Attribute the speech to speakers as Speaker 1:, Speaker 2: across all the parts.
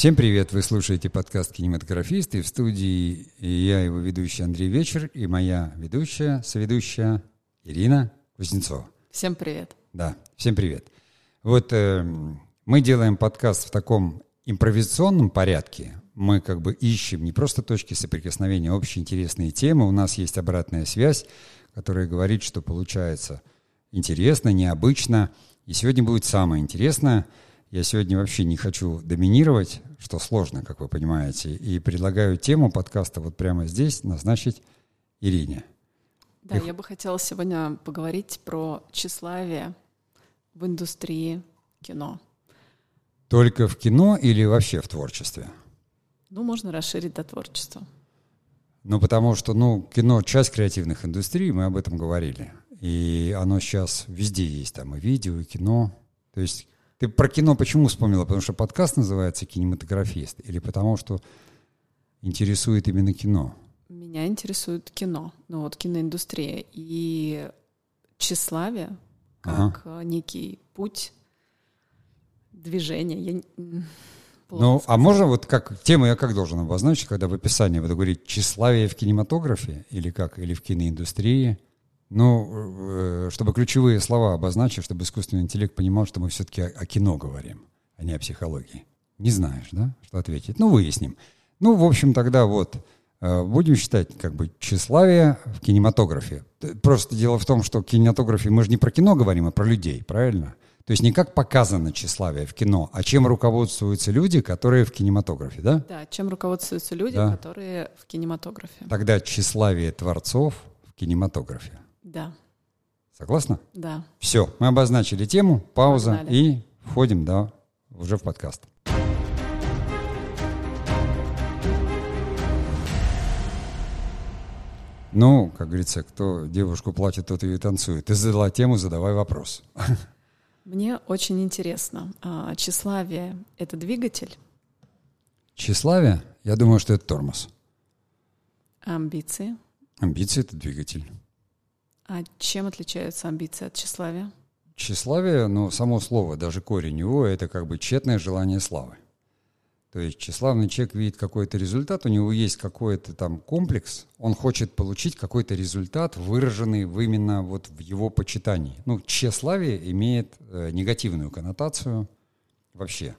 Speaker 1: Всем привет! Вы слушаете подкаст «Кинематографисты». В студии я, его ведущий Андрей Вечер, и моя ведущая, соведущая Ирина Кузнецова.
Speaker 2: Всем привет!
Speaker 1: Да, всем привет! Вот э, мы делаем подкаст в таком импровизационном порядке. Мы как бы ищем не просто точки соприкосновения, а общие интересные темы. У нас есть обратная связь, которая говорит, что получается интересно, необычно. И сегодня будет самое интересное – я сегодня вообще не хочу доминировать, что сложно, как вы понимаете, и предлагаю тему подкаста вот прямо здесь назначить Ирине.
Speaker 2: Да, и... я бы хотела сегодня поговорить про тщеславие в индустрии кино.
Speaker 1: Только в кино или вообще в творчестве?
Speaker 2: Ну, можно расширить до творчества.
Speaker 1: Ну, потому что, ну, кино — часть креативных индустрий, мы об этом говорили. И оно сейчас везде есть, там и видео, и кино. То есть ты про кино почему вспомнила? Потому что подкаст называется «Кинематографист» или потому что интересует именно кино?
Speaker 2: Меня интересует кино, ну вот киноиндустрия и тщеславие как ага. некий путь движения. Я...
Speaker 1: Ну, а можно вот как тему я как должен обозначить, когда в описании буду говорить тщеславие в кинематографе или как, или в киноиндустрии? Ну, э, чтобы ключевые слова обозначить, чтобы искусственный интеллект понимал, что мы все-таки о, кино говорим, а не о психологии. Не знаешь, да, что ответить? Ну, выясним. Ну, в общем, тогда вот э, будем считать как бы тщеславие в кинематографе. Просто дело в том, что в кинематографе мы же не про кино говорим, а про людей, правильно? То есть не как показано тщеславие в кино, а чем руководствуются люди, которые в кинематографе, да?
Speaker 2: Да, чем руководствуются люди, да. которые в кинематографе.
Speaker 1: Тогда тщеславие творцов в кинематографе.
Speaker 2: Да.
Speaker 1: Согласна?
Speaker 2: Да.
Speaker 1: Все, мы обозначили тему, пауза Погнали. и входим, да, уже в подкаст. Ну, как говорится, кто девушку платит, тот ее и танцует. Ты задала тему, задавай вопрос.
Speaker 2: Мне очень интересно. А, тщеславие — это двигатель?
Speaker 1: Тщеславие? Я думаю, что это тормоз.
Speaker 2: амбиции?
Speaker 1: Амбиции — это двигатель.
Speaker 2: А чем отличаются амбиции от тщеславия?
Speaker 1: Тщеславие, ну, само слово, даже корень его, это как бы тщетное желание славы. То есть тщеславный человек видит какой-то результат, у него есть какой-то там комплекс, он хочет получить какой-то результат, выраженный именно вот в его почитании. Ну, тщеславие имеет э, негативную коннотацию вообще,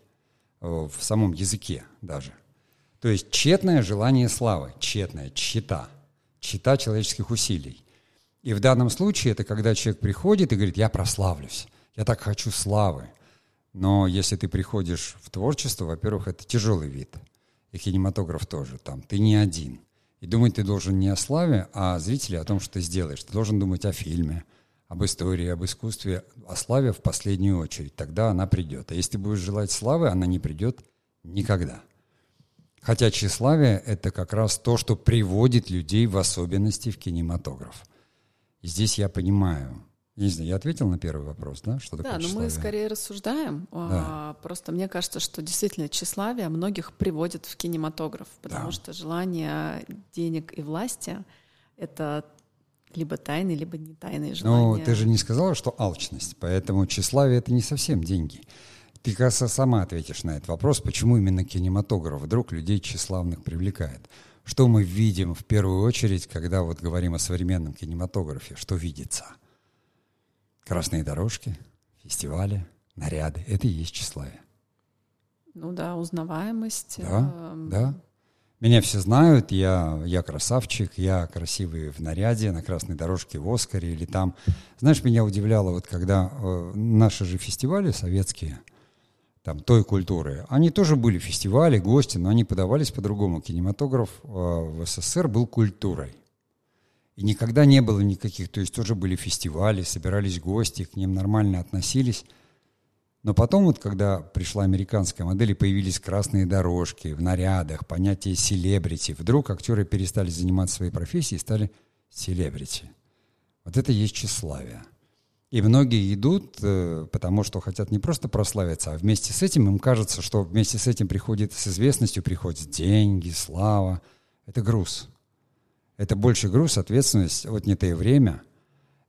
Speaker 1: э, в самом языке даже. То есть тщетное желание славы, тщетное, тщета, тщета человеческих усилий. И в данном случае это когда человек приходит и говорит, я прославлюсь, я так хочу славы. Но если ты приходишь в творчество, во-первых, это тяжелый вид. И кинематограф тоже. Там ты не один. И думать ты должен не о славе, а о зрителе, о том, что ты сделаешь. Ты должен думать о фильме, об истории, об искусстве, о славе в последнюю очередь. Тогда она придет. А если ты будешь желать славы, она не придет никогда. Хотя тщеславие — это как раз то, что приводит людей в особенности в кинематограф. И здесь я понимаю, не знаю, я ответил на первый вопрос, да? Что
Speaker 2: такое да, но мы скорее рассуждаем. Да. А, просто мне кажется, что действительно тщеславие многих приводит в кинематограф, потому да. что желание денег и власти — это либо тайные, либо не тайные желания.
Speaker 1: Ну, ты же не сказала, что алчность, поэтому тщеславие — это не совсем деньги. Ты, кажется, сама ответишь на этот вопрос, почему именно кинематограф вдруг людей тщеславных привлекает. Что мы видим в первую очередь, когда вот говорим о современном кинематографе? Что видится? Красные дорожки, фестивали, наряды. Это и есть тщеславие.
Speaker 2: Ну да, узнаваемость.
Speaker 1: Да, э, да. Меня все знают, я, я красавчик, я красивый в наряде, на красной дорожке в Оскаре или там. Знаешь, меня удивляло, вот когда э, наши же фестивали советские – там, той культуры. Они тоже были фестивали, гости, но они подавались по-другому. Кинематограф э, в СССР был культурой. И никогда не было никаких, то есть тоже были фестивали, собирались гости, к ним нормально относились. Но потом вот, когда пришла американская модель, и появились красные дорожки в нарядах, понятие селебрити, вдруг актеры перестали заниматься своей профессией и стали селебрити. Вот это есть тщеславие. И многие идут, э, потому что хотят не просто прославиться, а вместе с этим им кажется, что вместе с этим приходит, с известностью приходят деньги, слава. Это груз. Это больше груз, ответственность, отнятое время.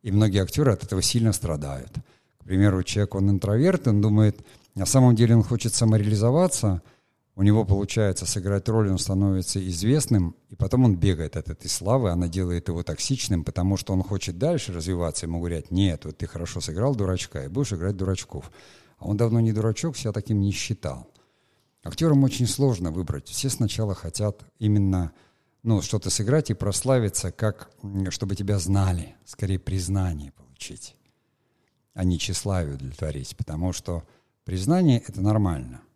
Speaker 1: И многие актеры от этого сильно страдают. К примеру, человек, он интроверт, он думает, на самом деле он хочет самореализоваться, у него получается сыграть роль, он становится известным, и потом он бегает от этой славы, она делает его токсичным, потому что он хочет дальше развиваться, ему говорят, нет, вот ты хорошо сыграл дурачка, и будешь играть дурачков. А он давно не дурачок, себя таким не считал. Актерам очень сложно выбрать. Все сначала хотят именно ну, что-то сыграть и прославиться, как чтобы тебя знали, скорее признание получить, а не тщеславие удовлетворить, потому что признание — это нормально —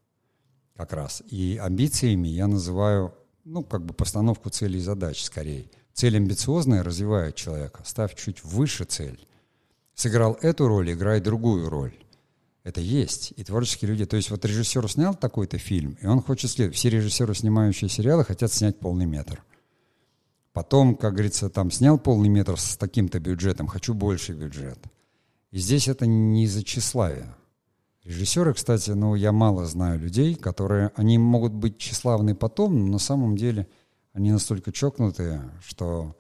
Speaker 1: как раз. И амбициями я называю, ну, как бы постановку целей и задач скорее. Цель амбициозная развивает человека. Ставь чуть выше цель. Сыграл эту роль, играй другую роль. Это есть. И творческие люди... То есть вот режиссер снял такой-то фильм, и он хочет следовать. Все режиссеры, снимающие сериалы, хотят снять полный метр. Потом, как говорится, там снял полный метр с таким-то бюджетом, хочу больше бюджет. И здесь это не из-за тщеславия. Режиссеры, кстати, ну, я мало знаю людей, которые, они могут быть тщеславны потом, но на самом деле они настолько чокнутые, что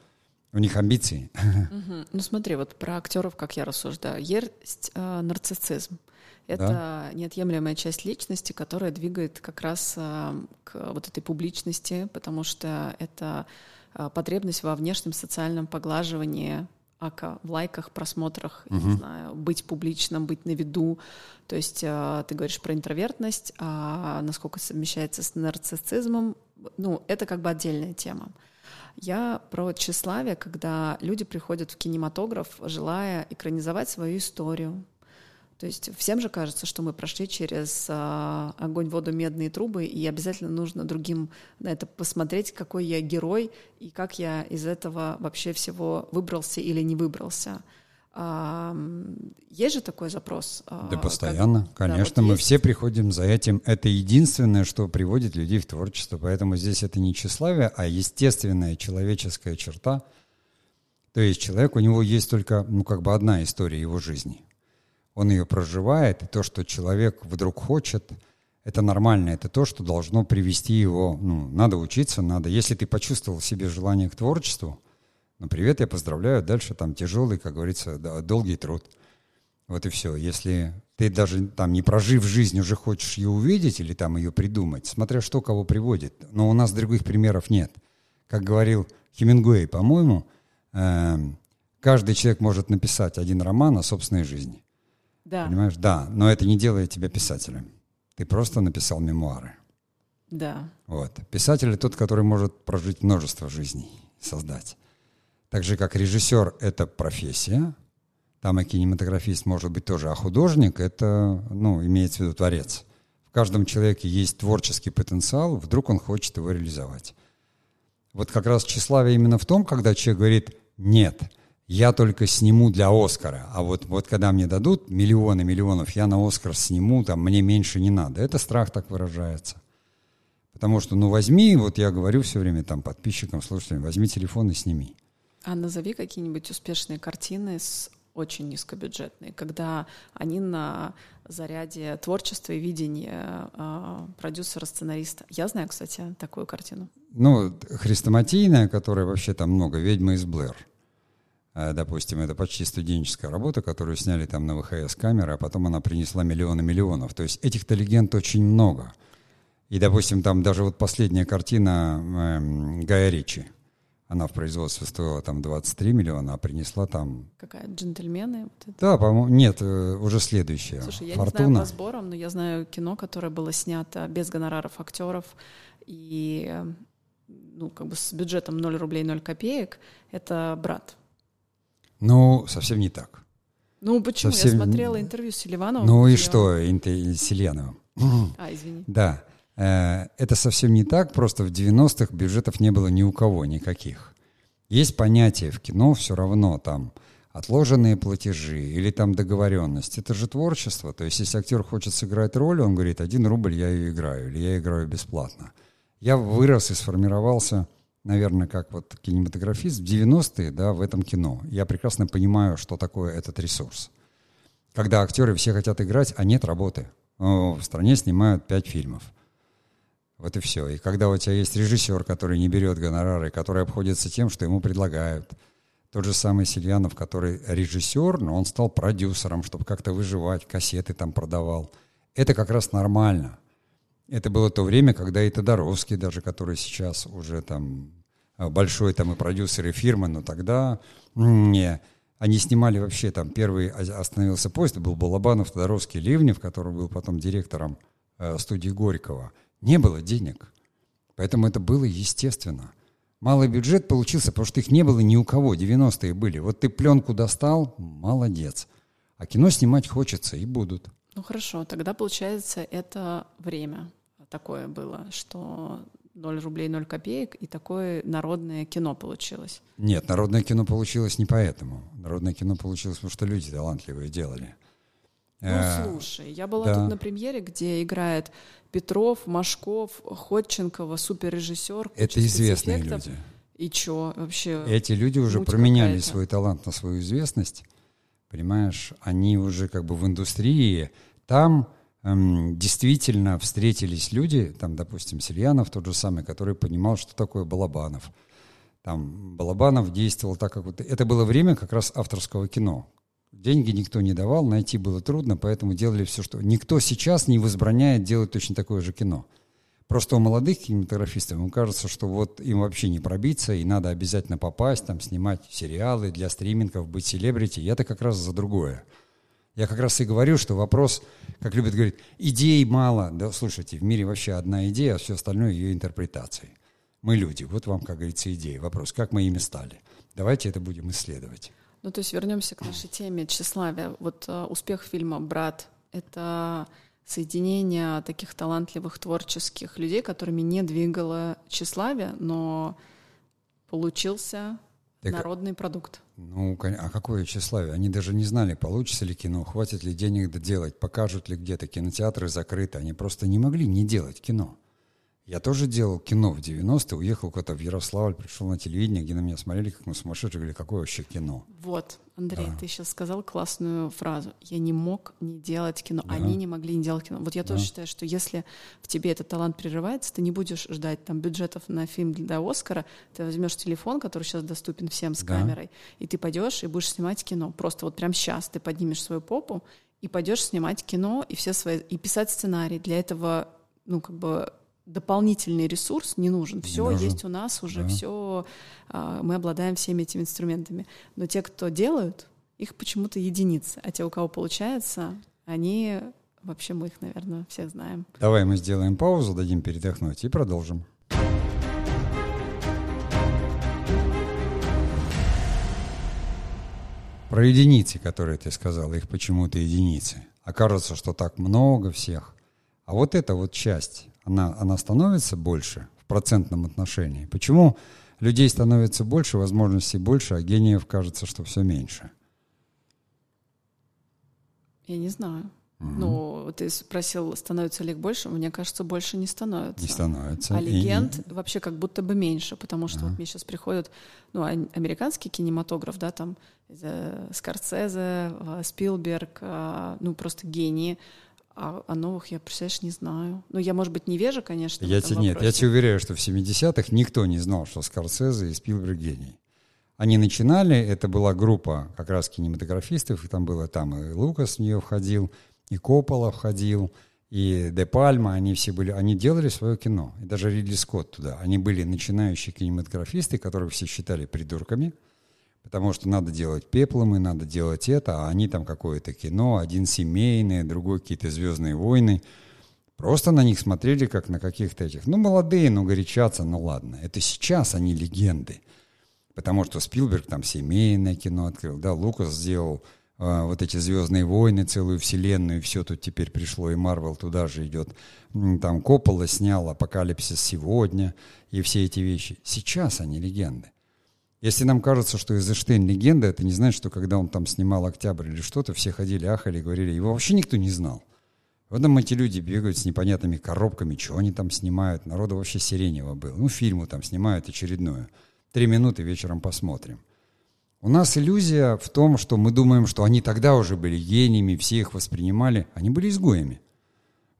Speaker 1: у них амбиции.
Speaker 2: Угу. Ну смотри, вот про актеров, как я рассуждаю, есть э, нарциссизм. Это да? неотъемлемая часть личности, которая двигает как раз э, к вот этой публичности, потому что это э, потребность во внешнем социальном поглаживании ака в лайках, просмотрах, угу. не знаю, быть публичным, быть на виду. То есть э, ты говоришь про интровертность, а насколько совмещается с нарциссизмом, ну, это как бы отдельная тема. Я про тщеславие, когда люди приходят в кинематограф, желая экранизовать свою историю, то есть всем же кажется, что мы прошли через э, огонь, воду, медные трубы, и обязательно нужно другим на это посмотреть, какой я герой и как я из этого вообще всего выбрался или не выбрался. Есть же такой запрос?
Speaker 1: А, да, постоянно, как, конечно. Да, вот мы есть. все приходим за этим. Это единственное, что приводит людей в творчество. Поэтому здесь это не тщеславие, а естественная человеческая черта. То есть человек, у него есть только, ну, как бы одна история его жизни он ее проживает, и то, что человек вдруг хочет, это нормально, это то, что должно привести его, ну, надо учиться, надо. Если ты почувствовал в себе желание к творчеству, ну, привет, я поздравляю, дальше там тяжелый, как говорится, долгий труд. Вот и все. Если ты даже там не прожив жизнь, уже хочешь ее увидеть или там ее придумать, смотря что кого приводит. Но у нас других примеров нет. Как говорил Хемингуэй, по-моему, э, каждый человек может написать один роман о собственной жизни.
Speaker 2: Да.
Speaker 1: Понимаешь? Да, но это не делает тебя писателем. Ты просто написал мемуары.
Speaker 2: Да.
Speaker 1: Вот. Писатель тот, который может прожить множество жизней, создать. Так же, как режиссер — это профессия, там и кинематографист может быть тоже, а художник — это, ну, имеется в виду творец. В каждом человеке есть творческий потенциал, вдруг он хочет его реализовать. Вот как раз тщеславие именно в том, когда человек говорит «нет», я только сниму для Оскара, а вот, вот когда мне дадут миллионы миллионов, я на Оскар сниму, там мне меньше не надо. Это страх так выражается. Потому что, ну, возьми, вот я говорю все время там подписчикам, слушателям, возьми телефон и сними.
Speaker 2: А назови какие-нибудь успешные картины с очень низкобюджетные, когда они на заряде творчества и видения э, продюсера, сценариста. Я знаю, кстати, такую картину.
Speaker 1: Ну, хрестоматийная, которая вообще там много, «Ведьма из Блэр». Э, допустим, это почти студенческая работа, которую сняли там на ВХС камеры, а потом она принесла миллионы миллионов. То есть этих-то легенд очень много. И, допустим, там даже вот последняя картина э, Гая Ричи, она в производстве стоила там 23 миллиона, а принесла там...
Speaker 2: Какая? Джентльмены? Вот это?
Speaker 1: Да, по-моему, нет, э, уже следующая.
Speaker 2: Слушай, я
Speaker 1: Фортуна.
Speaker 2: не знаю по сборам, но я знаю кино, которое было снято без гонораров актеров и э, ну, как бы с бюджетом 0 рублей 0 копеек. Это «Брат».
Speaker 1: Ну, совсем не так.
Speaker 2: Ну, почему? Совсем... Я смотрела интервью с Селивановым.
Speaker 1: Ну и что, с Сельяновым?
Speaker 2: А, извини.
Speaker 1: Да. Э, это совсем не так, просто в 90-х бюджетов не было ни у кого никаких. Есть понятие в кино все равно там отложенные платежи или там договоренность. Это же творчество. То есть если актер хочет сыграть роль, он говорит, один рубль я ее играю, или я играю бесплатно. Я вырос и сформировался наверное, как вот кинематографист в 90-е, да, в этом кино. Я прекрасно понимаю, что такое этот ресурс. Когда актеры все хотят играть, а нет работы. В стране снимают пять фильмов. Вот и все. И когда у тебя есть режиссер, который не берет гонорары, который обходится тем, что ему предлагают. Тот же самый Сильянов, который режиссер, но он стал продюсером, чтобы как-то выживать, кассеты там продавал. Это как раз нормально. Это было то время, когда и Тодоровский даже, который сейчас уже там большой там и продюсер, и фирма, но тогда не, они снимали вообще там первый остановился поезд, был Балабанов, Тодоровский, Ливнев, который был потом директором э, студии Горького. Не было денег. Поэтому это было естественно. Малый бюджет получился, потому что их не было ни у кого, 90-е были. Вот ты пленку достал, молодец. А кино снимать хочется, и будут.
Speaker 2: Ну хорошо, тогда получается это время такое было, что 0 рублей 0 копеек, и такое народное кино получилось.
Speaker 1: Нет, народное кино получилось не поэтому. Народное кино получилось, потому что люди талантливые делали.
Speaker 2: Ну, э, слушай, я была да. тут на премьере, где играет Петров, Машков, Ходченкова, суперрежиссер.
Speaker 1: Это известные люди.
Speaker 2: И чё вообще?
Speaker 1: Эти люди уже променяли свой талант на свою известность. Понимаешь, они уже как бы в индустрии. Там действительно встретились люди, там, допустим, Сельянов тот же самый, который понимал, что такое Балабанов. Там Балабанов действовал так, как вот... Это было время как раз авторского кино. Деньги никто не давал, найти было трудно, поэтому делали все, что... Никто сейчас не возбраняет делать точно такое же кино. Просто у молодых кинематографистов им кажется, что вот им вообще не пробиться, и надо обязательно попасть, там, снимать сериалы для стримингов, быть селебрити. Я-то как раз за другое. Я как раз и говорю, что вопрос, как любят говорить, идей мало. Да, слушайте, в мире вообще одна идея, а все остальное ее интерпретации. Мы люди, вот вам, как говорится, идеи. Вопрос, как мы ими стали? Давайте это будем исследовать.
Speaker 2: Ну, то есть вернемся к нашей теме тщеславия. Вот uh, успех фильма «Брат» — это соединение таких талантливых творческих людей, которыми не двигало тщеславие, но получился так, народный продукт.
Speaker 1: Ну, а какое тщеславие? Они даже не знали, получится ли кино, хватит ли денег доделать, покажут ли где-то. Кинотеатры закрыты. Они просто не могли не делать кино. Я тоже делал кино в 90-е, уехал куда-то в Ярославль, пришел на телевидение, где на меня смотрели, как мы сумасшедшие, говорили, какое вообще кино.
Speaker 2: Вот, Андрей, да. ты сейчас сказал классную фразу. Я не мог не делать кино, да. они не могли не делать кино. Вот я да. тоже считаю, что если в тебе этот талант прерывается, ты не будешь ждать там бюджетов на фильм для Оскара, ты возьмешь телефон, который сейчас доступен всем с да. камерой, и ты пойдешь и будешь снимать кино. Просто вот прямо сейчас ты поднимешь свою попу и пойдешь снимать кино и все свои и писать сценарий. Для этого, ну как бы дополнительный ресурс не нужен. Все нужен. есть у нас уже, да. все а, мы обладаем всеми этими инструментами. Но те, кто делают, их почему-то единицы, а те, у кого получается, они вообще мы их, наверное, всех знаем.
Speaker 1: Давай мы сделаем паузу, дадим передохнуть и продолжим. Про единицы, которые ты сказал, их почему-то единицы. Окажется, что так много всех. А вот эта вот часть, она, она становится больше в процентном отношении. Почему людей становится больше, возможностей больше, а гениев кажется, что все меньше?
Speaker 2: Я не знаю. Угу. Ну, ты спросил, становится ли их больше? Мне кажется, больше не становится.
Speaker 1: Не становится.
Speaker 2: А легенд и... вообще как будто бы меньше, потому что ага. вот мне сейчас приходят, ну, американский кинематограф, да, там э, Скорсезе, э, Спилберг, э, ну, просто гении. А о новых я, представляешь, не знаю. Ну, я, может быть, невежа, конечно.
Speaker 1: Я тебе, нет, я тебе уверяю, что в 70-х никто не знал, что Скорсезе и Спилберг гений. Они начинали, это была группа как раз кинематографистов, и там было, там и Лукас в нее входил, и Коппола входил, и Де Пальма, они все были, они делали свое кино. И даже Ридли Скотт туда. Они были начинающие кинематографисты, которых все считали придурками – потому что надо делать пеплом, и надо делать это, а они там какое-то кино, один семейное, другой какие-то «Звездные войны». Просто на них смотрели, как на каких-то этих, ну, молодые, ну, горячатся, ну, ладно. Это сейчас они легенды. Потому что Спилберг там семейное кино открыл, да, Лукас сделал э, вот эти «Звездные войны», целую вселенную, все тут теперь пришло, и Марвел туда же идет. Там Коппола снял «Апокалипсис сегодня», и все эти вещи. Сейчас они легенды. Если нам кажется, что Эйзенштейн легенда, это не значит, что когда он там снимал «Октябрь» или что-то, все ходили, ахали, говорили, его вообще никто не знал. Вот там эти люди бегают с непонятными коробками, что они там снимают. Народу вообще сиренево было. Ну, фильму там снимают очередную. Три минуты вечером посмотрим. У нас иллюзия в том, что мы думаем, что они тогда уже были гениями, все их воспринимали. Они были изгоями.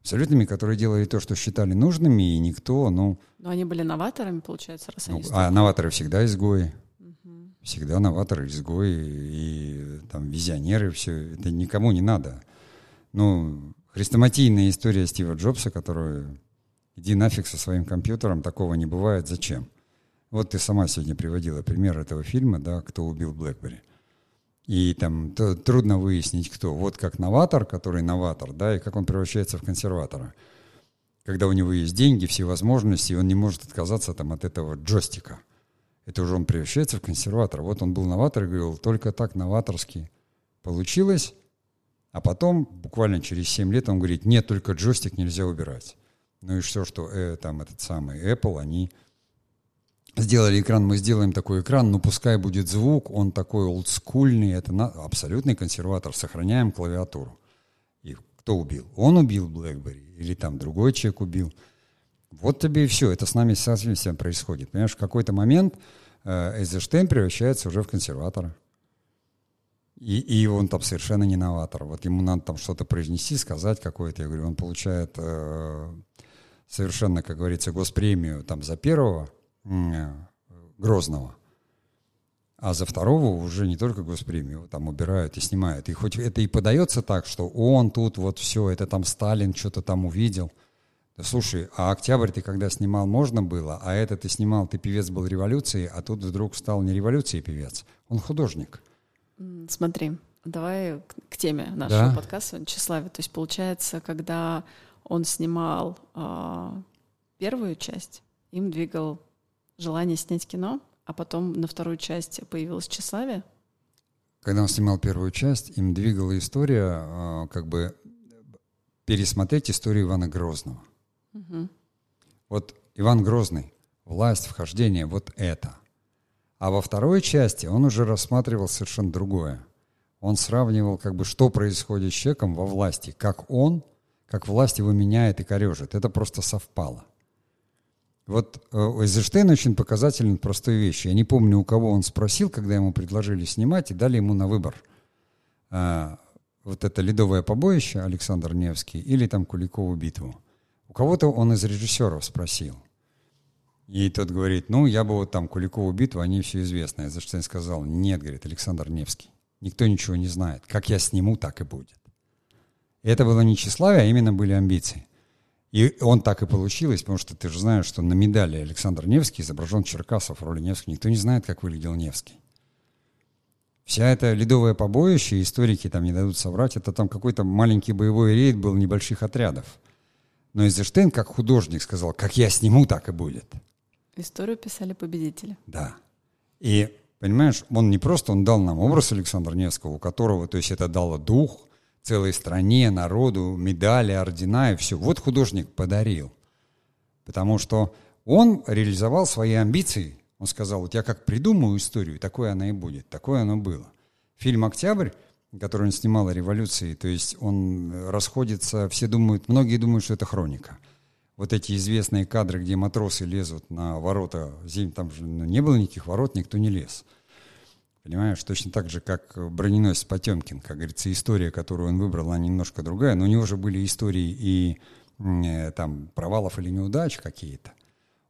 Speaker 1: Абсолютными, которые делали то, что считали нужными, и никто, ну...
Speaker 2: Но они были новаторами, получается, раз
Speaker 1: они... Ну, а новаторы всегда изгои всегда новаторы, изгои и там визионеры, все это никому не надо. Ну, хрестоматийная история Стива Джобса, которую Иди нафиг со своим компьютером, такого не бывает, зачем? Вот ты сама сегодня приводила пример этого фильма, да, «Кто убил Блэкбери». И там трудно выяснить, кто. Вот как новатор, который новатор, да, и как он превращается в консерватора. Когда у него есть деньги, все возможности, и он не может отказаться там от этого джойстика. Это уже он превращается в консерватора. Вот он был новатор и говорил, только так новаторски получилось. А потом, буквально через 7 лет, он говорит, нет, только джойстик нельзя убирать. Ну и все, что э, там этот самый Apple, они сделали экран, мы сделаем такой экран, ну пускай будет звук, он такой олдскульный, это на, абсолютный консерватор, сохраняем клавиатуру. И кто убил? Он убил BlackBerry или там другой человек убил? Вот тебе и все, это с нами совсем происходит. Понимаешь, в какой-то момент э, Эйзенштейн превращается уже в консерватора. И, и он там совершенно не новатор. Вот ему надо там что-то произнести, сказать какое-то. Я говорю, он получает э, совершенно, как говорится, госпремию там за первого, Э, Грозного. А за второго уже не только госпремию там убирают и снимают. И хоть это и подается так, что он тут вот все, это там Сталин что-то там увидел. Да слушай, а «Октябрь» ты когда снимал, можно было, а это ты снимал, ты певец был революции, а тут вдруг стал не революции певец, он художник.
Speaker 2: Смотри, давай к, теме нашего да? подкаста Тщеславие. То есть получается, когда он снимал э, первую часть, им двигал желание снять кино, а потом на вторую часть появилось тщеславие?
Speaker 1: Когда он снимал первую часть, им двигала история, а, как бы пересмотреть историю Ивана Грозного. Вот Иван Грозный, власть, вхождение, вот это. А во второй части он уже рассматривал совершенно другое. Он сравнивал, как бы, что происходит с человеком во власти, как он, как власть его меняет и корежит. Это просто совпало. Вот э, Эйзенштейн очень показательный простой вещи. Я не помню, у кого он спросил, когда ему предложили снимать, и дали ему на выбор. А, вот это «Ледовое побоище» Александр Невский или там «Куликову битву». Кого-то он из режиссеров спросил. И тот говорит, ну, я бы вот там Куликову битву, они все известны. Эйзенштейн сказал, нет, говорит, Александр Невский, никто ничего не знает. Как я сниму, так и будет. Это было не тщеславие, а именно были амбиции. И он так и получилось, потому что ты же знаешь, что на медали Александр Невский изображен Черкасов в роли Невского. Никто не знает, как выглядел Невский. Вся эта ледовое побоище, историки там не дадут соврать, это там какой-то маленький боевой рейд был небольших отрядов. Но Эйзенштейн, как художник, сказал, как я сниму, так и будет.
Speaker 2: Историю писали победители.
Speaker 1: Да. И, понимаешь, он не просто, он дал нам образ Александра Невского, у которого, то есть это дало дух, целой стране, народу, медали, ордена и все. Вот художник подарил. Потому что он реализовал свои амбиции. Он сказал, вот я как придумаю историю, такое она и будет, такое оно было. Фильм «Октябрь», который он снимал о революции, то есть он расходится, все думают, многие думают, что это хроника. Вот эти известные кадры, где матросы лезут на ворота, там же не было никаких ворот, никто не лез. Понимаешь, точно так же, как броненосец Потемкин, как говорится, история, которую он выбрал, она немножко другая, но у него же были истории и э, там провалов или неудач какие-то.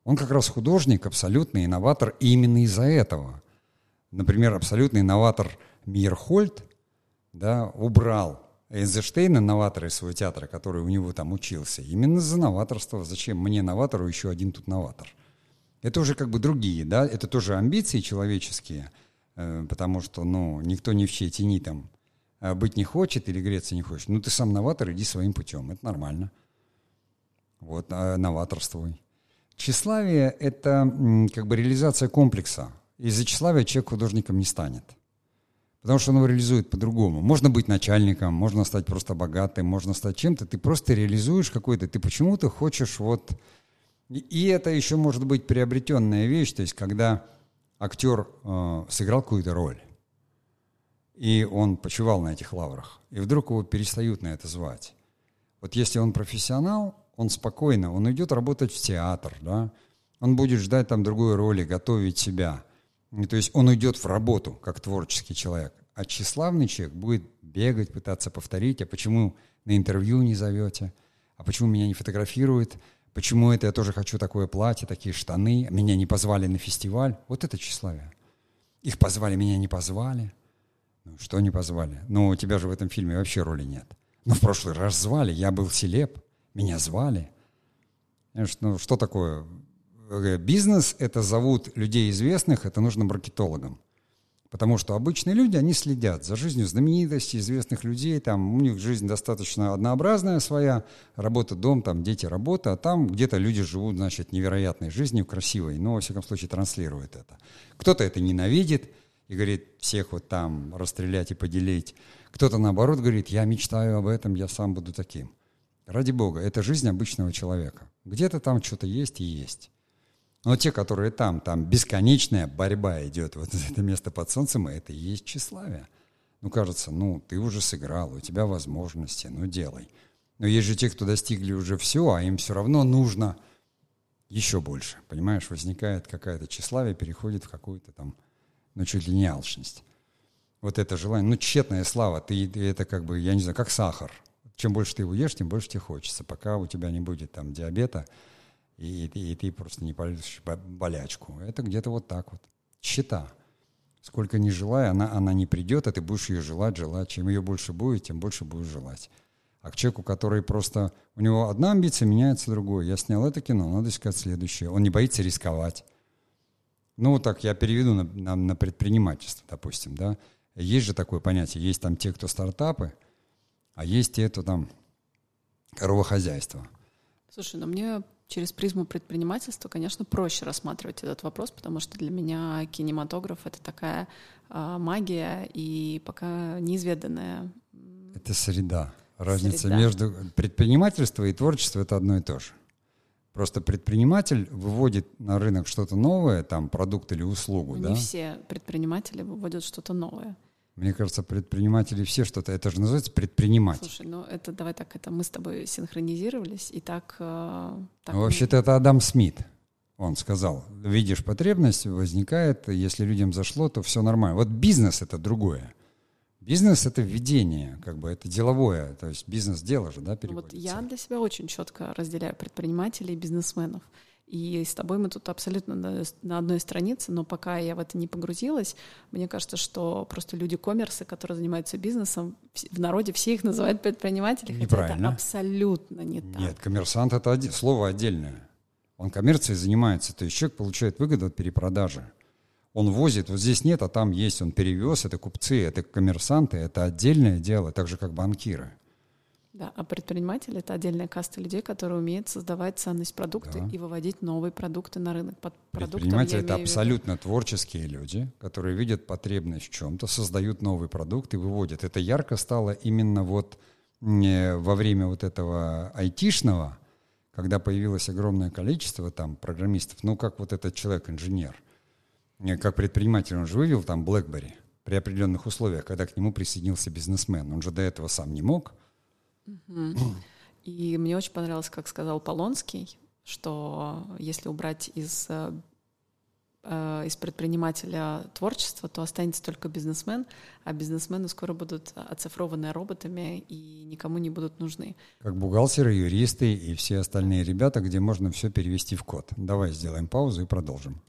Speaker 1: Он как раз художник, абсолютный инноватор именно из-за этого. Например, абсолютный инноватор Мирхольд да, убрал Эйнштейна, новатора из своего театра, который у него там учился, именно за новаторство. Зачем мне новатору еще один тут новатор? Это уже как бы другие, да, это тоже амбиции человеческие – Э, потому что, ну, никто ни в чьей тени там э, быть не хочет или греться не хочет. Ну, ты сам новатор, иди своим путем, это нормально. Вот, а новаторствуй. Тщеславие — это как бы реализация комплекса. Из-за тщеславия человек художником не станет. Потому что он его реализует по-другому. Можно быть начальником, можно стать просто богатым, можно стать чем-то. Ты просто реализуешь какой-то, ты почему-то хочешь вот... И это еще может быть приобретенная вещь, то есть когда актер э, сыграл какую-то роль, и он почивал на этих лаврах, и вдруг его перестают на это звать. Вот если он профессионал, он спокойно, он идет работать в театр, да, он будет ждать там другой роли, готовить себя. И, то есть он уйдет в работу, как творческий человек. А тщеславный человек будет бегать, пытаться повторить, а почему на интервью не зовете, а почему меня не фотографируют, Почему это я тоже хочу такое платье, такие штаны? Меня не позвали на фестиваль. Вот это тщеславие. Их позвали, меня не позвали. Ну, что не позвали? Ну, у тебя же в этом фильме вообще роли нет. Но в прошлый раз звали, я был селеп, меня звали. Ну, что такое? Э, бизнес — это зовут людей известных, это нужно маркетологам. Потому что обычные люди, они следят за жизнью знаменитостей, известных людей. Там у них жизнь достаточно однообразная своя. Работа, дом, там дети, работа. А там где-то люди живут, значит, невероятной жизнью, красивой. Но, во всяком случае, транслируют это. Кто-то это ненавидит и говорит, всех вот там расстрелять и поделить. Кто-то, наоборот, говорит, я мечтаю об этом, я сам буду таким. Ради бога, это жизнь обычного человека. Где-то там что-то есть и есть. Но те, которые там, там бесконечная борьба идет, вот это место под солнцем, это и есть тщеславие. Ну, кажется, ну, ты уже сыграл, у тебя возможности, ну, делай. Но есть же те, кто достигли уже все, а им все равно нужно еще больше. Понимаешь, возникает какая-то тщеславие, переходит в какую-то там, ну, чуть ли не алчность. Вот это желание, ну, тщетная слава, ты, ты это как бы, я не знаю, как сахар. Чем больше ты его ешь, тем больше тебе хочется. Пока у тебя не будет там диабета, и, и, и ты просто не получишь болячку. Это где-то вот так вот. Счета. Сколько не желая, она, она не придет, а ты будешь ее желать, желать. Чем ее больше будет, тем больше будешь желать. А к человеку, который просто... У него одна амбиция меняется другой. Я снял это кино, надо искать следующее. Он не боится рисковать. Ну, вот так я переведу на, на, на предпринимательство, допустим, да. Есть же такое понятие. Есть там те, кто стартапы, а есть те, кто там коровохозяйство.
Speaker 2: Слушай, ну мне через призму предпринимательства, конечно, проще рассматривать этот вопрос, потому что для меня кинематограф — это такая э, магия и пока неизведанная.
Speaker 1: Это среда. Разница среда. между предпринимательством и творчеством — это одно и то же. Просто предприниматель выводит на рынок что-то новое, там продукт или услугу,
Speaker 2: Не
Speaker 1: да?
Speaker 2: Не все предприниматели выводят что-то новое.
Speaker 1: Мне кажется, предприниматели все что-то, это же называется предприниматель.
Speaker 2: Слушай, ну это давай так, это мы с тобой синхронизировались, и так... Э,
Speaker 1: так ну, вообще-то это Адам Смит. Он сказал, видишь потребность, возникает, если людям зашло, то все нормально. Вот бизнес это другое. Бизнес это введение, как бы это деловое, то есть бизнес дело же, да, переводится.
Speaker 2: Вот я для себя очень четко разделяю предпринимателей и бизнесменов. И с тобой мы тут абсолютно на, одной странице, но пока я в это не погрузилась, мне кажется, что просто люди коммерсы, которые занимаются бизнесом, в народе все их называют предпринимателями, хотя это абсолютно не так.
Speaker 1: Нет, коммерсант — это один, слово отдельное. Он коммерцией занимается, то есть человек получает выгоду от перепродажи. Он возит, вот здесь нет, а там есть, он перевез, это купцы, это коммерсанты, это отдельное дело, так же, как банкиры.
Speaker 2: Да, а предприниматель — это отдельная каста людей, которые умеют создавать ценность продукта да. и выводить новые продукты на рынок.
Speaker 1: Под предприниматели — это абсолютно творческие люди, которые видят потребность в чем-то, создают новый продукт и выводят. Это ярко стало именно вот во время вот этого айтишного, когда появилось огромное количество там программистов, ну как вот этот человек-инженер, как предприниматель, он же вывел там BlackBerry при определенных условиях, когда к нему присоединился бизнесмен. Он же до этого сам не мог,
Speaker 2: и мне очень понравилось, как сказал Полонский, что если убрать из э, э, из предпринимателя творчества, то останется только бизнесмен, а бизнесмены скоро будут оцифрованы роботами и никому не будут нужны.
Speaker 1: Как бухгалтеры, юристы и все остальные ребята, где можно все перевести в код. Давай сделаем паузу и продолжим.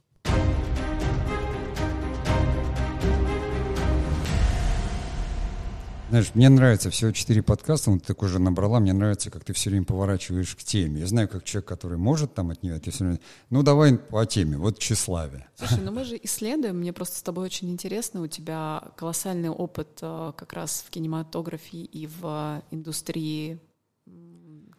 Speaker 1: Знаешь, мне нравится всего четыре подкаста, вот ты так уже набрала, мне нравится, как ты все время поворачиваешь к теме. Я знаю, как человек, который может там от нее, ты все время, ну давай по теме, вот тщеславие.
Speaker 2: Слушай, ну мы же исследуем, мне просто с тобой очень интересно, у тебя колоссальный опыт э, как раз в кинематографии и в индустрии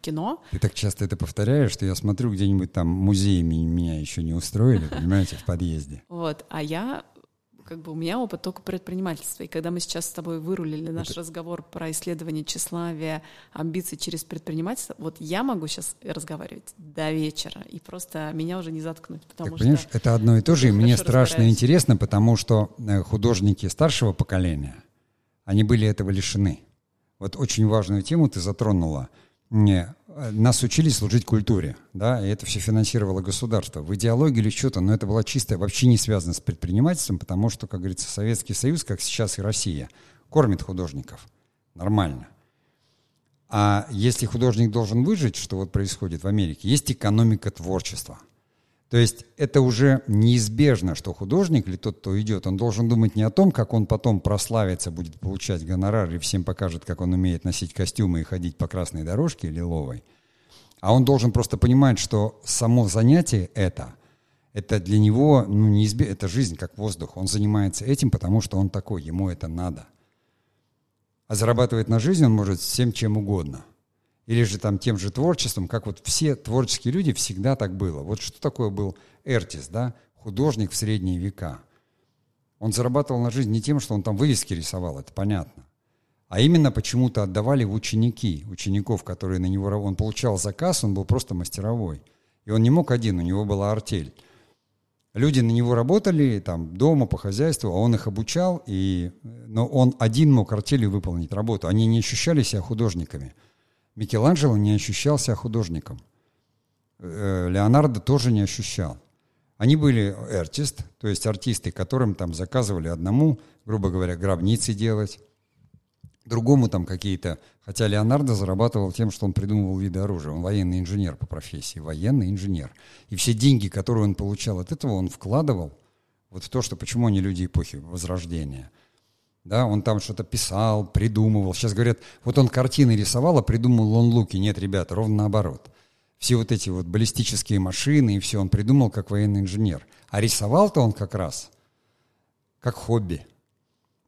Speaker 2: кино.
Speaker 1: Ты так часто это повторяешь, что я смотрю где-нибудь там музей меня еще не устроили, понимаете, в подъезде.
Speaker 2: Вот, а я как бы у меня опыт только предпринимательства. И когда мы сейчас с тобой вырулили наш Это... разговор про исследование тщеславия, амбиций через предпринимательство, вот я могу сейчас разговаривать до вечера, и просто меня уже не заткнуть. Потому так,
Speaker 1: что понимаешь, это одно и то же, и мне страшно интересно, потому что э, художники старшего поколения, они были этого лишены. Вот очень важную тему ты затронула. Не, нас учили служить культуре, да, и это все финансировало государство. В идеологии или что-то, но это было чисто, вообще не связано с предпринимательством, потому что, как говорится, Советский Союз, как сейчас и Россия, кормит художников. Нормально. А если художник должен выжить, что вот происходит в Америке, есть экономика творчества – то есть это уже неизбежно, что художник или тот, кто идет, он должен думать не о том, как он потом прославится, будет получать гонорар и всем покажет, как он умеет носить костюмы и ходить по красной дорожке лиловой, А он должен просто понимать, что само занятие это, это для него, ну, неизб... это жизнь как воздух. Он занимается этим, потому что он такой, ему это надо. А зарабатывать на жизнь он может всем чем угодно. Или же там тем же творчеством, как вот все творческие люди всегда так было. Вот что такое был Эртис, да, художник в средние века. Он зарабатывал на жизнь не тем, что он там вывески рисовал, это понятно. А именно почему-то отдавали в ученики, учеников, которые на него... Он получал заказ, он был просто мастеровой. И он не мог один, у него была артель. Люди на него работали там дома по хозяйству, а он их обучал, и, но он один мог артелью выполнить работу. Они не ощущали себя художниками. Микеланджело не ощущал себя художником. Э, Леонардо тоже не ощущал. Они были артист, то есть артисты, которым там заказывали одному, грубо говоря, гробницы делать, другому там какие-то... Хотя Леонардо зарабатывал тем, что он придумывал виды оружия. Он военный инженер по профессии, военный инженер. И все деньги, которые он получал от этого, он вкладывал вот в то, что почему они люди эпохи Возрождения. Да, он там что-то писал, придумывал. Сейчас говорят, вот он картины рисовал, а придумал он луки. Нет, ребята, ровно наоборот. Все вот эти вот баллистические машины и все он придумал как военный инженер. А рисовал-то он как раз как хобби.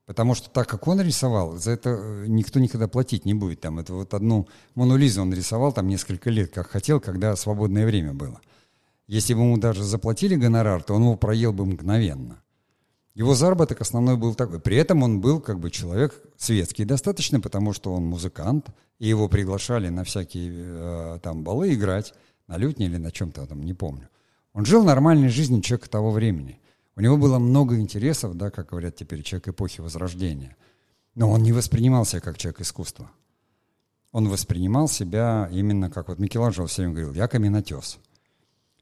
Speaker 1: Потому что так, как он рисовал, за это э, никто никогда платить не будет. Там, это вот одну Монолизу он рисовал там несколько лет, как хотел, когда свободное время было. Если бы ему даже заплатили гонорар, то он его проел бы мгновенно. Его заработок основной был такой. При этом он был как бы человек светский достаточно, потому что он музыкант, и его приглашали на всякие э, там балы играть, на лютне или на чем-то там, не помню. Он жил нормальной жизнью человека того времени. У него было много интересов, да, как говорят теперь, человек эпохи Возрождения. Но он не воспринимал себя как человек искусства. Он воспринимал себя именно как вот Микеланджело все время говорил, я каменотес.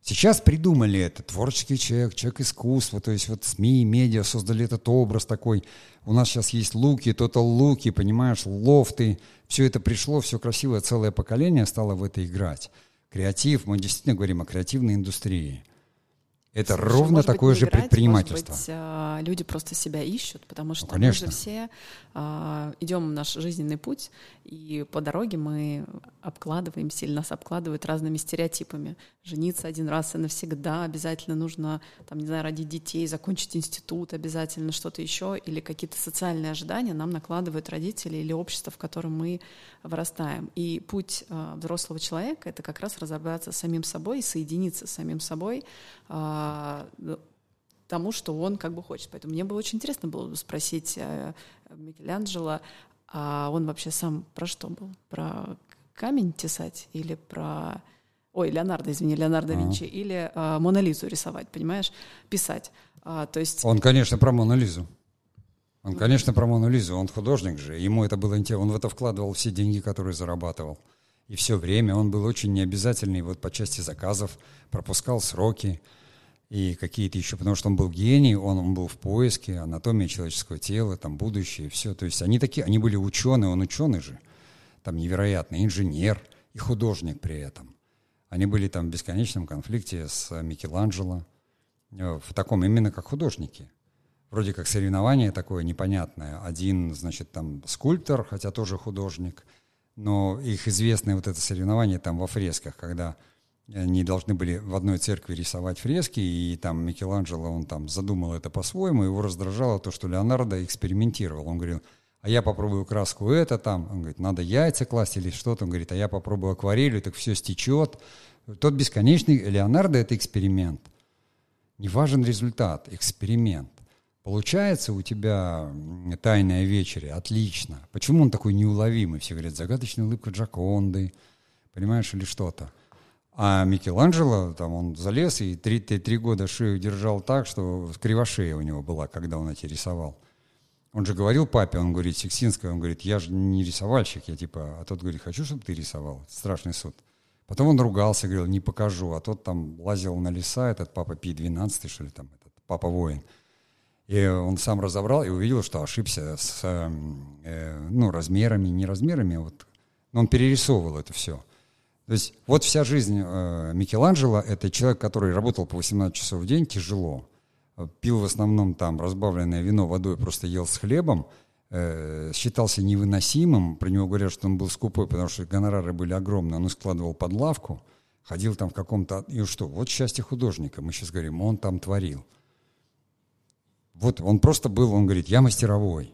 Speaker 1: Сейчас придумали это, творческий человек, человек искусства, то есть вот СМИ, медиа создали этот образ такой. У нас сейчас есть луки, тотал луки, понимаешь, лофты. Все это пришло, все красивое, целое поколение стало в это играть. Креатив, мы действительно говорим о креативной индустрии. Это Слушай, ровно такое быть, же играть, предпринимательство.
Speaker 2: Может быть, люди просто себя ищут, потому что ну, мы же все а, идем в наш жизненный путь, и по дороге мы обкладываемся или нас обкладывают разными стереотипами. Жениться один раз и навсегда, обязательно нужно, там, не знаю, родить детей, закончить институт, обязательно что-то еще, или какие-то социальные ожидания нам накладывают родители или общество, в котором мы вырастаем. И путь а, взрослого человека — это как раз разобраться с самим собой, соединиться с самим собой, а, тому, что он как бы хочет. Поэтому мне было очень интересно было спросить э, Микеланджело, а он вообще сам про что был? Про камень тесать или про... Ой, Леонардо, извини, Леонардо ага. Винчи, или а, Монолизу рисовать, понимаешь, писать. А, то есть...
Speaker 1: Он, конечно, про Монолизу. Он, конечно, про Монолизу. Он художник же. Ему это было интересно. Он в это вкладывал все деньги, которые зарабатывал. И все время. Он был очень необязательный вот по части заказов, пропускал сроки и какие-то еще, потому что он был гений, он, он был в поиске, анатомия человеческого тела, там будущее, все. То есть они такие, они были ученые, он ученый же, там невероятный инженер и художник при этом. Они были там в бесконечном конфликте с Микеланджело, э, в таком именно как художники. Вроде как соревнование такое непонятное. Один, значит, там скульптор, хотя тоже художник, но их известное вот это соревнование там во фресках, когда они должны были в одной церкви рисовать фрески, и там Микеланджело, он там задумал это по-своему, его раздражало то, что Леонардо экспериментировал. Он говорил, а я попробую краску это там, он говорит, надо яйца класть или что-то, он говорит, а я попробую акварелью, так все стечет. Тот бесконечный, Леонардо — это эксперимент. Не важен результат, эксперимент. Получается у тебя тайная вечеря, отлично. Почему он такой неуловимый? Все говорят, загадочная улыбка Джаконды, понимаешь, или что-то. А Микеланджело, там он залез и три, три, три года шею держал так, что кривошея у него была, когда он эти рисовал. Он же говорил папе, он говорит, Сикстинская, он говорит, я же не рисовальщик, я типа, а тот говорит, хочу, чтобы ты рисовал. Страшный суд. Потом он ругался, говорил, не покажу. А тот там лазил на леса, этот папа Пи-12, что ли, там, этот папа-воин. И он сам разобрал и увидел, что ошибся с э, ну, размерами, не размерами, а вот. Но он перерисовывал это все. То есть вот вся жизнь э, Микеланджело — это человек, который работал по 18 часов в день, тяжело. Пил в основном там разбавленное вино водой, просто ел с хлебом, э, считался невыносимым. Про него говорят, что он был скупой, потому что гонорары были огромные. Он складывал под лавку, ходил там в каком-то... И что? Вот счастье художника. Мы сейчас говорим, он там творил. Вот он просто был, он говорит, я мастеровой.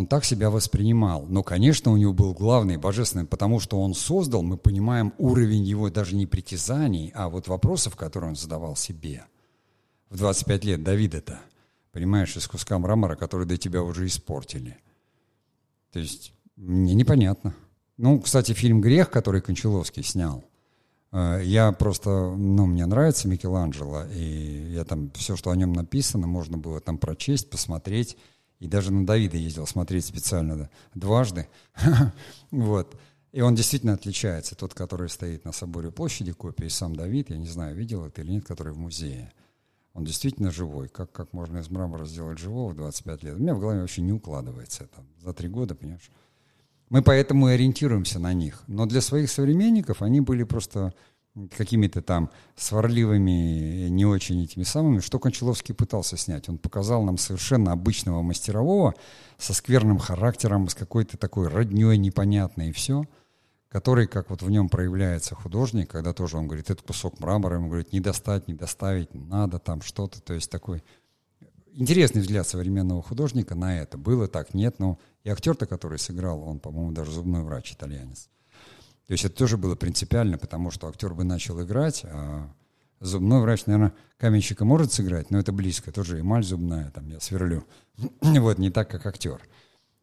Speaker 1: Он так себя воспринимал. Но, конечно, у него был главный божественный, потому что он создал, мы понимаем уровень его даже не притязаний, а вот вопросов, которые он задавал себе. В 25 лет Давида-то, понимаешь, из куска мрамора, который до тебя уже испортили. То есть мне непонятно. Ну, кстати, фильм «Грех», который Кончаловский снял, э, я просто, ну, мне нравится Микеланджело, и я там все, что о нем написано, можно было там прочесть, посмотреть. И даже на Давида ездил смотреть специально да, дважды. вот. И он действительно отличается. Тот, который стоит на соборе площади, копия, и сам Давид, я не знаю, видел это или нет, который в музее. Он действительно живой. Как, как можно из мрамора сделать живого в 25 лет? У меня в голове вообще не укладывается это. За три года, понимаешь? Мы поэтому и ориентируемся на них. Но для своих современников они были просто какими-то там сварливыми, не очень этими самыми, что Кончаловский пытался снять. Он показал нам совершенно обычного мастерового со скверным характером, с какой-то такой родней непонятной и все, который, как вот в нем проявляется художник, когда тоже он говорит, этот кусок мрамора, ему говорит, не достать, не доставить, надо там что-то, то есть такой интересный взгляд современного художника на это. Было так, нет, но и актер-то, который сыграл, он, по-моему, даже зубной врач, итальянец. То есть это тоже было принципиально, потому что актер бы начал играть, а зубной врач, наверное, каменщика может сыграть, но это близко, тоже эмаль зубная, там я сверлю. вот, не так, как актер.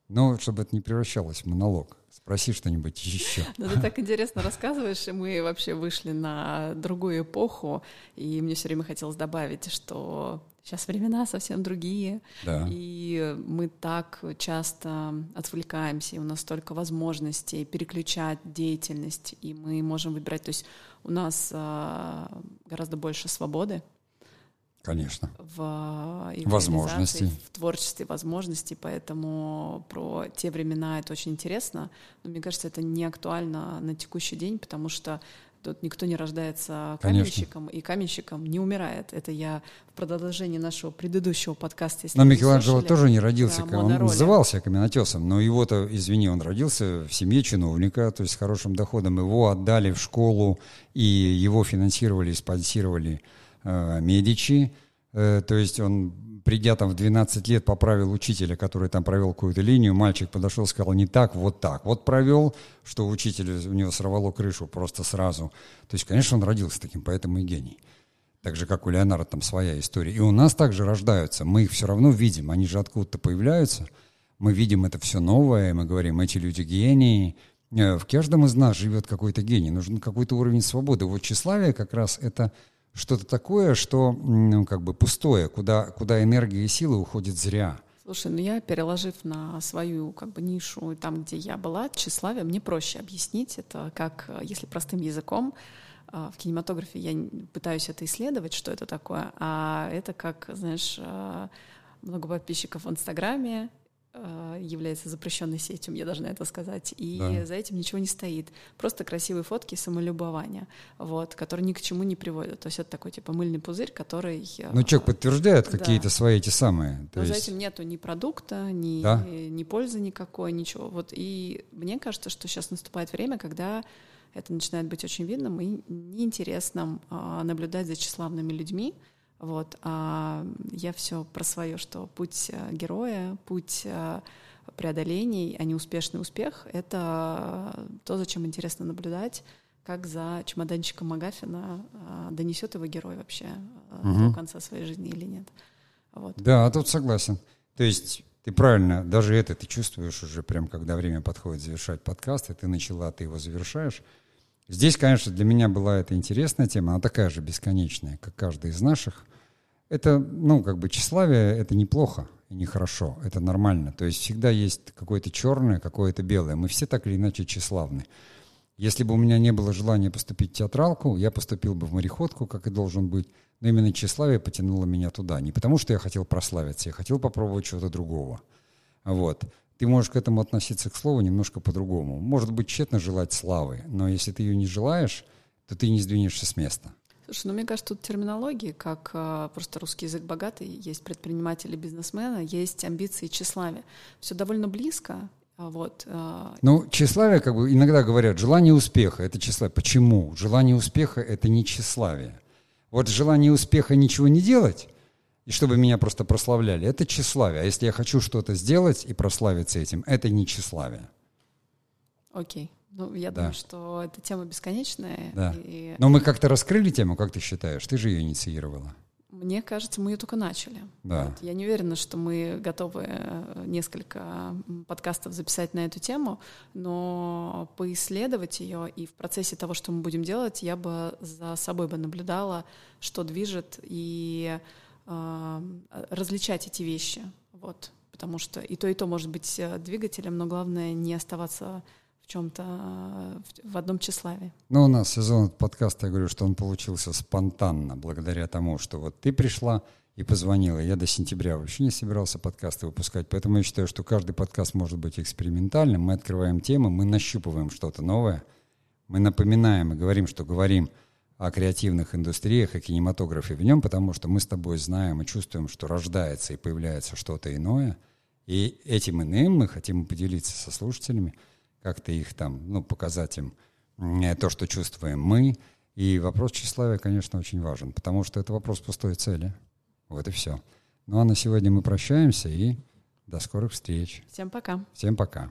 Speaker 1: Но чтобы это не превращалось в монолог. Спроси что-нибудь еще.
Speaker 2: Ну, ты так интересно рассказываешь, и мы вообще вышли на другую эпоху, и мне все время хотелось добавить, что Сейчас времена совсем другие,
Speaker 1: да.
Speaker 2: и мы так часто отвлекаемся, и у нас столько возможностей переключать деятельность, и мы можем выбирать. То есть у нас а, гораздо больше свободы.
Speaker 1: Конечно.
Speaker 2: В,
Speaker 1: и возможностей.
Speaker 2: В творчестве возможностей, поэтому про те времена это очень интересно. Но мне кажется, это не актуально на текущий день, потому что Тут никто не рождается каменщиком, Конечно. и каменщиком не умирает. Это я в продолжении нашего предыдущего подкаста.
Speaker 1: Если но Микеланджело тоже не родился, да, он назывался каменотесом, но его-то, извини, он родился в семье чиновника, то есть с хорошим доходом. Его отдали в школу, и его финансировали, спонсировали э, Медичи. Э, то есть он придя там в 12 лет, поправил учителя, который там провел какую-то линию, мальчик подошел и сказал, не так, вот так. Вот провел, что учитель, у него сорвало крышу просто сразу. То есть, конечно, он родился таким, поэтому и гений. Так же, как у Леонардо, там своя история. И у нас также рождаются, мы их все равно видим, они же откуда-то появляются. Мы видим это все новое, мы говорим, эти люди гении. Э, в каждом из нас живет какой-то гений, нужен какой-то уровень свободы. Вот тщеславие как раз это что-то такое, что ну, как бы пустое, куда, куда энергия и силы уходят зря.
Speaker 2: Слушай, ну я, переложив на свою как бы нишу, там, где я была, тщеславие, мне проще объяснить это, как, если простым языком, а, в кинематографе я пытаюсь это исследовать, что это такое, а это как, знаешь, а, много подписчиков в Инстаграме, является запрещенной сетью, я должна это сказать, и да. за этим ничего не стоит. Просто красивые фотки самолюбования, вот, которые ни к чему не приводят. То есть это такой типа мыльный пузырь, который...
Speaker 1: Э, ну, человек подтверждает да. какие-то свои эти самые.
Speaker 2: То Но есть... за этим нету ни продукта, ни, да? ни пользы никакой, ничего. Вот, и мне кажется, что сейчас наступает время, когда это начинает быть очень видным и неинтересным а, наблюдать за тщеславными людьми, вот, а я все про свое, что путь э, героя, путь э, преодолений, а не успешный успех — это то, зачем интересно наблюдать, как за чемоданчиком Магафина э, донесет его герой вообще угу. до конца своей жизни или нет.
Speaker 1: Вот. Да, тут согласен. То есть ты правильно, даже это ты чувствуешь уже прям, когда время подходит завершать подкаст, и ты начала, ты его завершаешь. Здесь, конечно, для меня была эта интересная тема, она такая же бесконечная, как каждая из наших. Это, ну, как бы тщеславие — это неплохо и нехорошо, это нормально. То есть всегда есть какое-то черное, какое-то белое. Мы все так или иначе тщеславны. Если бы у меня не было желания поступить в театралку, я поступил бы в мореходку, как и должен быть. Но именно тщеславие потянуло меня туда. Не потому, что я хотел прославиться, я хотел попробовать чего-то другого. Вот ты можешь к этому относиться к слову немножко по-другому. Может быть, тщетно желать славы, но если ты ее не желаешь, то ты не сдвинешься с места.
Speaker 2: Слушай, ну мне кажется, тут терминологии, как э, просто русский язык богатый, есть предприниматели, бизнесмены, есть амбиции и тщеславие. Все довольно близко, а вот.
Speaker 1: Э, ну, тщеславие, как бы иногда говорят, желание успеха — это тщеславие. Почему? Желание успеха — это не тщеславие. Вот желание успеха ничего не делать, и чтобы меня просто прославляли, это тщеславие. А если я хочу что-то сделать и прославиться этим, это не тщеславие.
Speaker 2: Окей. Ну, я да. думаю, что эта тема бесконечная.
Speaker 1: Да. И... Но мы как-то раскрыли тему, как ты считаешь? Ты же ее инициировала.
Speaker 2: Мне кажется, мы ее только начали.
Speaker 1: Да.
Speaker 2: Вот. Я не уверена, что мы готовы э, несколько подкастов записать на эту тему, но поисследовать ее и в процессе того, что мы будем делать, я бы за собой бы наблюдала, что движет, и различать эти вещи. Вот. Потому что и то, и то может быть э, двигателем, но главное не оставаться в чем-то, э, в одном тщеславии.
Speaker 1: Ну, у нас сезон подкаста, я говорю, что он получился спонтанно, благодаря тому, что вот ты пришла и позвонила. Я до сентября вообще не собирался подкасты выпускать, поэтому я считаю, что каждый подкаст может быть экспериментальным. Мы открываем темы, мы нащупываем что-то новое, мы напоминаем и говорим, что говорим о креативных индустриях и кинематографе в нем, потому что мы с тобой знаем и чувствуем, что рождается и появляется что-то иное. И этим иным мы хотим поделиться со слушателями – как-то их там, ну, показать им то, что чувствуем мы. И вопрос тщеславия, конечно, очень важен, потому что это вопрос пустой цели. Вот и все. Ну а на сегодня мы прощаемся и до скорых встреч.
Speaker 2: Всем пока.
Speaker 1: Всем пока.